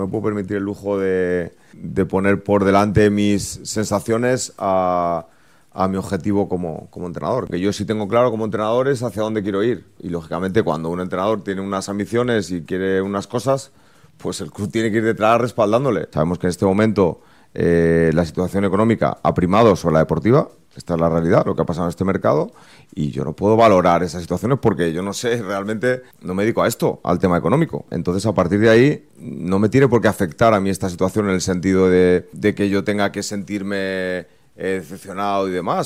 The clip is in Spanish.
No me puedo permitir el lujo de, de poner por delante mis sensaciones a, a mi objetivo como, como, entrenador. Que yo sí tengo claro como entrenador es hacia dónde quiero ir. Y lógicamente cuando un entrenador tiene unas ambiciones y quiere unas cosas, pues el club tiene que ir detrás respaldándole. Sabemos que en este momento eh, la situación económica ha primado sobre la deportiva. Esta es la realidad, lo que ha pasado en este mercado. Y yo no puedo valorar esas situaciones porque yo no sé, realmente no me dedico a esto, al tema económico. Entonces, a partir de ahí, no me tiene por qué afectar a mí esta situación en el sentido de, de que yo tenga que sentirme eh, decepcionado y demás,